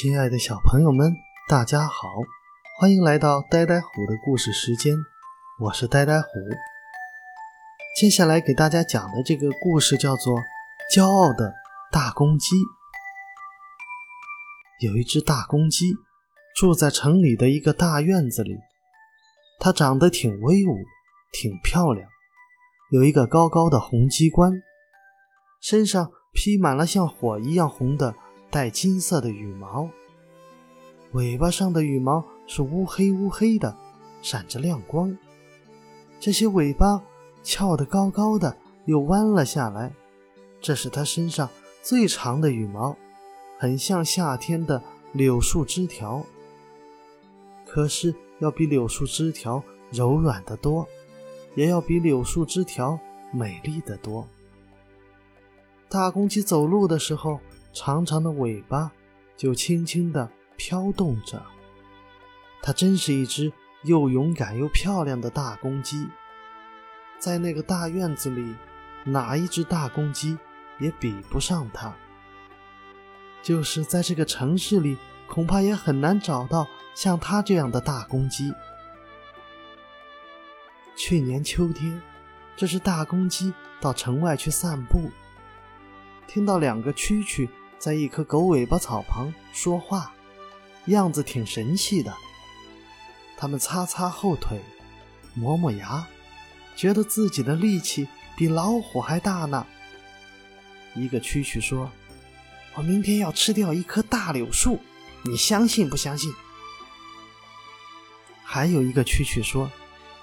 亲爱的小朋友们，大家好，欢迎来到呆呆虎的故事时间，我是呆呆虎。接下来给大家讲的这个故事叫做《骄傲的大公鸡》。有一只大公鸡住在城里的一个大院子里，它长得挺威武，挺漂亮，有一个高高的红鸡冠，身上披满了像火一样红的。带金色的羽毛，尾巴上的羽毛是乌黑乌黑的，闪着亮光。这些尾巴翘得高高的，又弯了下来，这是它身上最长的羽毛，很像夏天的柳树枝条。可是要比柳树枝条柔软得多，也要比柳树枝条美丽得多。大公鸡走路的时候。长长的尾巴就轻轻地飘动着，它真是一只又勇敢又漂亮的大公鸡。在那个大院子里，哪一只大公鸡也比不上它。就是在这个城市里，恐怕也很难找到像它这样的大公鸡。去年秋天，这只大公鸡到城外去散步。听到两个蛐蛐在一棵狗尾巴草旁说话，样子挺神气的。他们擦擦后腿，磨磨牙，觉得自己的力气比老虎还大呢。一个蛐蛐说：“我明天要吃掉一棵大柳树，你相信不相信？”还有一个蛐蛐说：“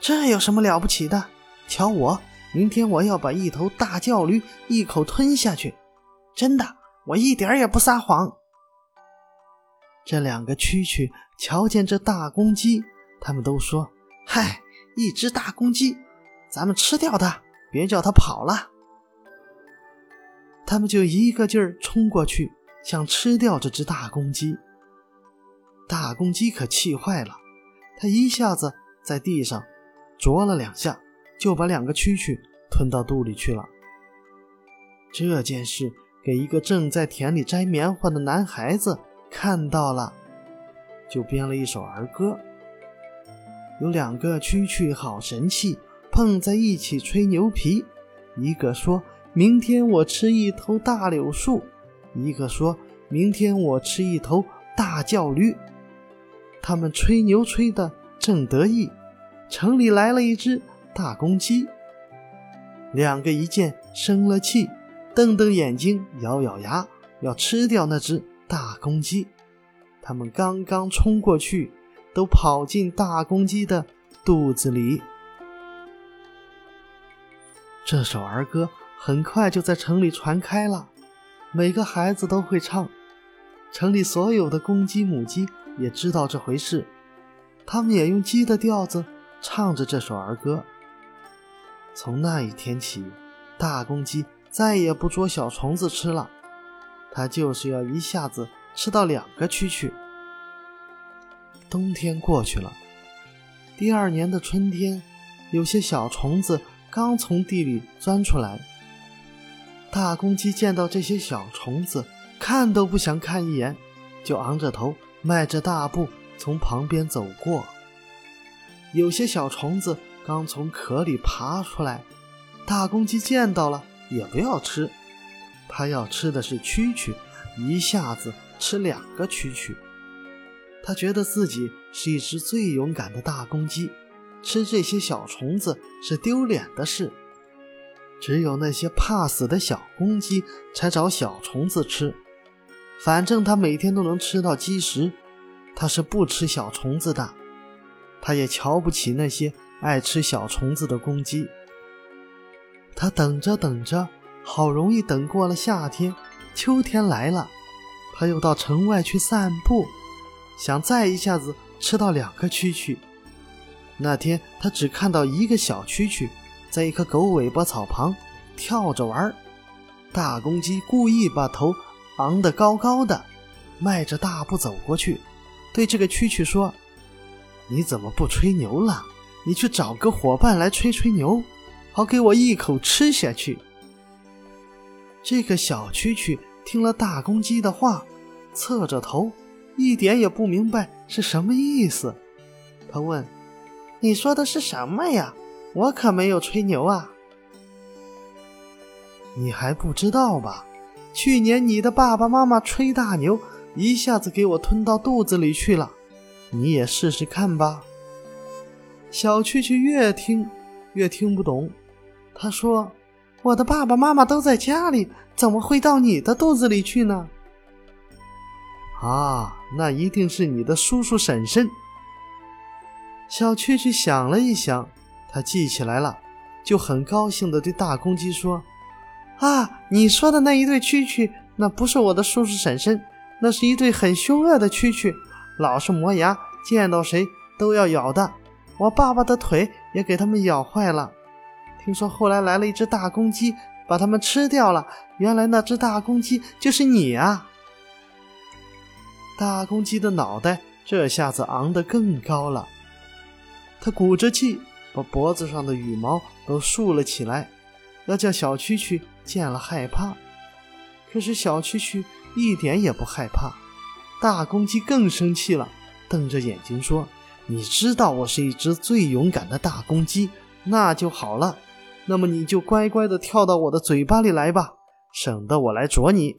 这有什么了不起的？瞧我，明天我要把一头大叫驴一口吞下去。”真的，我一点也不撒谎。这两个蛐蛐瞧见这大公鸡，他们都说：“嗨，一只大公鸡，咱们吃掉它，别叫它跑了。”他们就一个劲儿冲过去，想吃掉这只大公鸡。大公鸡可气坏了，它一下子在地上啄了两下，就把两个蛐蛐吞到肚里去了。这件事。给一个正在田里摘棉花的男孩子看到了，就编了一首儿歌。有两个蛐蛐好神气，碰在一起吹牛皮。一个说明天我吃一头大柳树，一个说明天我吃一头大叫驴。他们吹牛吹得正得意，城里来了一只大公鸡。两个一见生了气。瞪瞪眼睛，咬咬牙，要吃掉那只大公鸡。他们刚刚冲过去，都跑进大公鸡的肚子里。这首儿歌很快就在城里传开了，每个孩子都会唱。城里所有的公鸡、母鸡也知道这回事，他们也用鸡的调子唱着这首儿歌。从那一天起，大公鸡。再也不捉小虫子吃了，它就是要一下子吃到两个蛐蛐。冬天过去了，第二年的春天，有些小虫子刚从地里钻出来。大公鸡见到这些小虫子，看都不想看一眼，就昂着头，迈着大步从旁边走过。有些小虫子刚从壳里爬出来，大公鸡见到了。也不要吃，他要吃的是蛐蛐，一下子吃两个蛐蛐。他觉得自己是一只最勇敢的大公鸡，吃这些小虫子是丢脸的事。只有那些怕死的小公鸡才找小虫子吃，反正他每天都能吃到鸡食，他是不吃小虫子的。他也瞧不起那些爱吃小虫子的公鸡。他等着等着，好容易等过了夏天，秋天来了，他又到城外去散步，想再一下子吃到两个蛐蛐。那天他只看到一个小蛐蛐，在一棵狗尾巴草旁跳着玩。大公鸡故意把头昂得高高的，迈着大步走过去，对这个蛐蛐说：“你怎么不吹牛了？你去找个伙伴来吹吹牛。”好，给我一口吃下去。这个小蛐蛐听了大公鸡的话，侧着头，一点也不明白是什么意思。他问：“你说的是什么呀？我可没有吹牛啊！”你还不知道吧？去年你的爸爸妈妈吹大牛，一下子给我吞到肚子里去了。你也试试看吧。小蛐蛐越听越听不懂，他说：“我的爸爸妈妈都在家里，怎么会到你的肚子里去呢？”啊，那一定是你的叔叔婶婶。小蛐蛐想了一想，他记起来了，就很高兴地对大公鸡说。啊，你说的那一对蛐蛐，那不是我的叔叔婶婶，那是一对很凶恶的蛐蛐，老是磨牙，见到谁都要咬的。我爸爸的腿也给他们咬坏了。听说后来来了一只大公鸡，把它们吃掉了。原来那只大公鸡就是你啊！大公鸡的脑袋这下子昂得更高了，它鼓着气，把脖子上的羽毛都竖了起来，要叫小蛐蛐。见了害怕，可是小蛐蛐一点也不害怕。大公鸡更生气了，瞪着眼睛说：“你知道我是一只最勇敢的大公鸡，那就好了。那么你就乖乖的跳到我的嘴巴里来吧，省得我来啄你。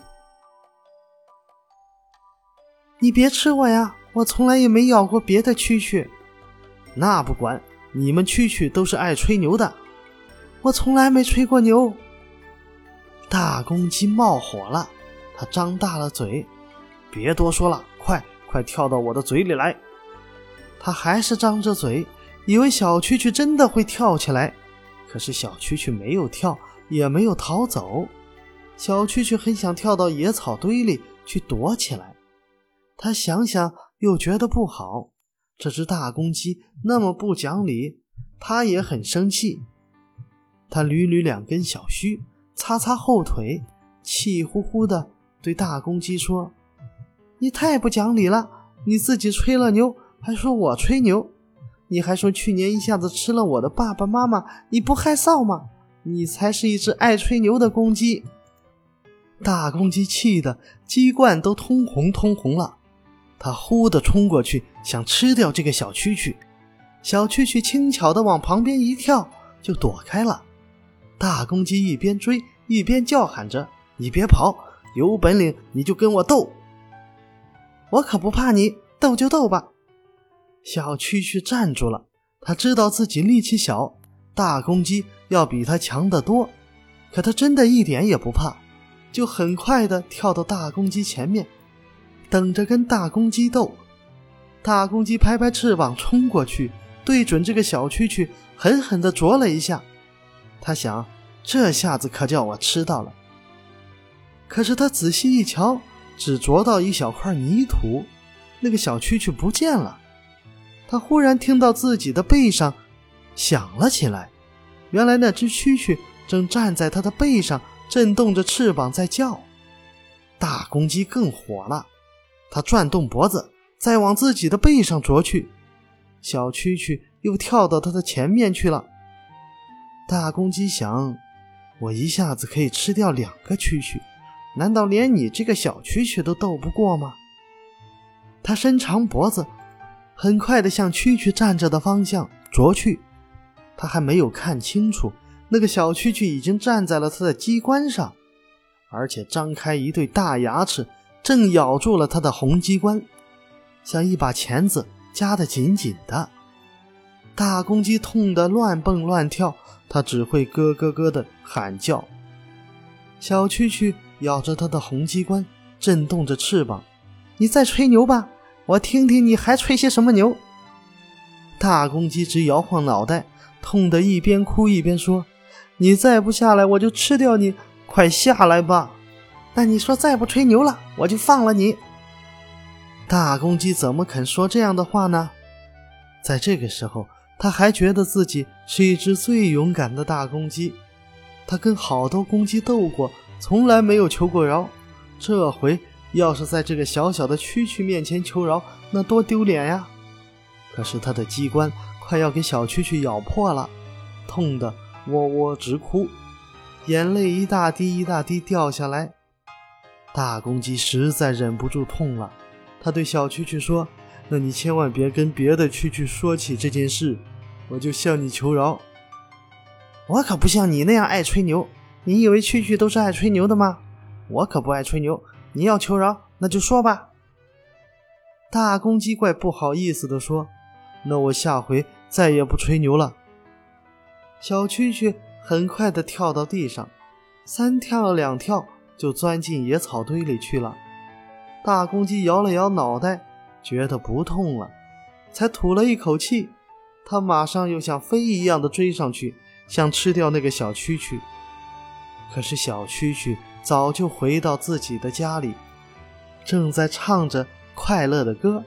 你别吃我呀，我从来也没咬过别的蛐蛐。那不管，你们蛐蛐都是爱吹牛的，我从来没吹过牛。”大公鸡冒火了，它张大了嘴，别多说了，快快跳到我的嘴里来！它还是张着嘴，以为小蛐蛐真的会跳起来，可是小蛐蛐没有跳，也没有逃走。小蛐蛐很想跳到野草堆里去躲起来，他想想又觉得不好，这只大公鸡那么不讲理，他也很生气。他捋捋两根小须。擦擦后腿，气呼呼的对大公鸡说：“你太不讲理了！你自己吹了牛，还说我吹牛，你还说去年一下子吃了我的爸爸妈妈，你不害臊吗？你才是一只爱吹牛的公鸡！”大公鸡气得鸡冠都通红通红了，它呼的冲过去想吃掉这个小蛐蛐，小蛐蛐轻巧的往旁边一跳，就躲开了。大公鸡一边追一边叫喊着：“你别跑，有本领你就跟我斗！我可不怕你，斗就斗吧！”小蛐蛐站住了，他知道自己力气小，大公鸡要比他强得多，可他真的一点也不怕，就很快的跳到大公鸡前面，等着跟大公鸡斗。大公鸡拍拍翅膀冲过去，对准这个小蛐蛐狠狠地啄了一下。他想，这下子可叫我吃到了。可是他仔细一瞧，只啄到一小块泥土，那个小蛐蛐不见了。他忽然听到自己的背上响了起来，原来那只蛐蛐正站在他的背上，震动着翅膀在叫。大公鸡更火了，它转动脖子，再往自己的背上啄去，小蛐蛐又跳到它的前面去了。大公鸡想：“我一下子可以吃掉两个蛐蛐，难道连你这个小蛐蛐都斗不过吗？”它伸长脖子，很快地向蛐蛐站着的方向啄去。他还没有看清楚，那个小蛐蛐已经站在了他的鸡冠上，而且张开一对大牙齿，正咬住了他的红鸡冠，像一把钳子夹得紧紧的。大公鸡痛得乱蹦乱跳。它只会咯咯咯的喊叫，小蛐蛐咬着它的红鸡冠，震动着翅膀。你在吹牛吧，我听听你还吹些什么牛。大公鸡直摇晃脑袋，痛得一边哭一边说：“你再不下来，我就吃掉你！快下来吧！那你说再不吹牛了，我就放了你。”大公鸡怎么肯说这样的话呢？在这个时候。他还觉得自己是一只最勇敢的大公鸡，他跟好多公鸡斗过，从来没有求过饶。这回要是在这个小小的蛐蛐面前求饶，那多丢脸呀！可是他的鸡冠快要给小蛐蛐咬破了，痛得喔喔直哭，眼泪一大滴一大滴掉下来。大公鸡实在忍不住痛了，他对小蛐蛐说：“那你千万别跟别的蛐蛐说起这件事，我就向你求饶。”我可不像你那样爱吹牛。你以为蛐蛐都是爱吹牛的吗？我可不爱吹牛。你要求饶，那就说吧。大公鸡怪不好意思地说：“那我下回再也不吹牛了。”小蛐蛐很快地跳到地上，三跳两跳就钻进野草堆里去了。大公鸡摇了摇脑袋，觉得不痛了，才吐了一口气。它马上又像飞一样的追上去，想吃掉那个小蛐蛐。可是小蛐蛐早就回到自己的家里，正在唱着快乐的歌。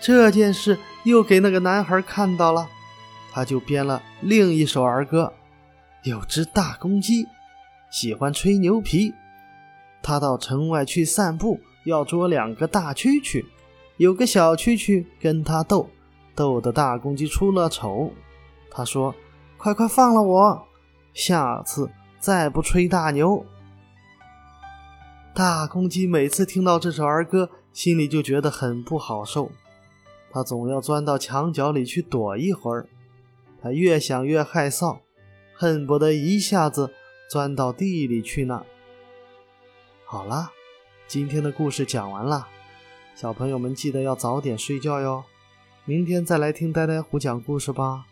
这件事又给那个男孩看到了，他就编了另一首儿歌：有只大公鸡，喜欢吹牛皮。他到城外去散步，要捉两个大蛐蛐。有个小蛐蛐跟他斗，斗得大公鸡出了丑。他说：“快快放了我，下次。”再不吹大牛，大公鸡每次听到这首儿歌，心里就觉得很不好受。他总要钻到墙角里去躲一会儿。他越想越害臊，恨不得一下子钻到地里去呢。好了，今天的故事讲完了，小朋友们记得要早点睡觉哟。明天再来听呆呆虎讲故事吧。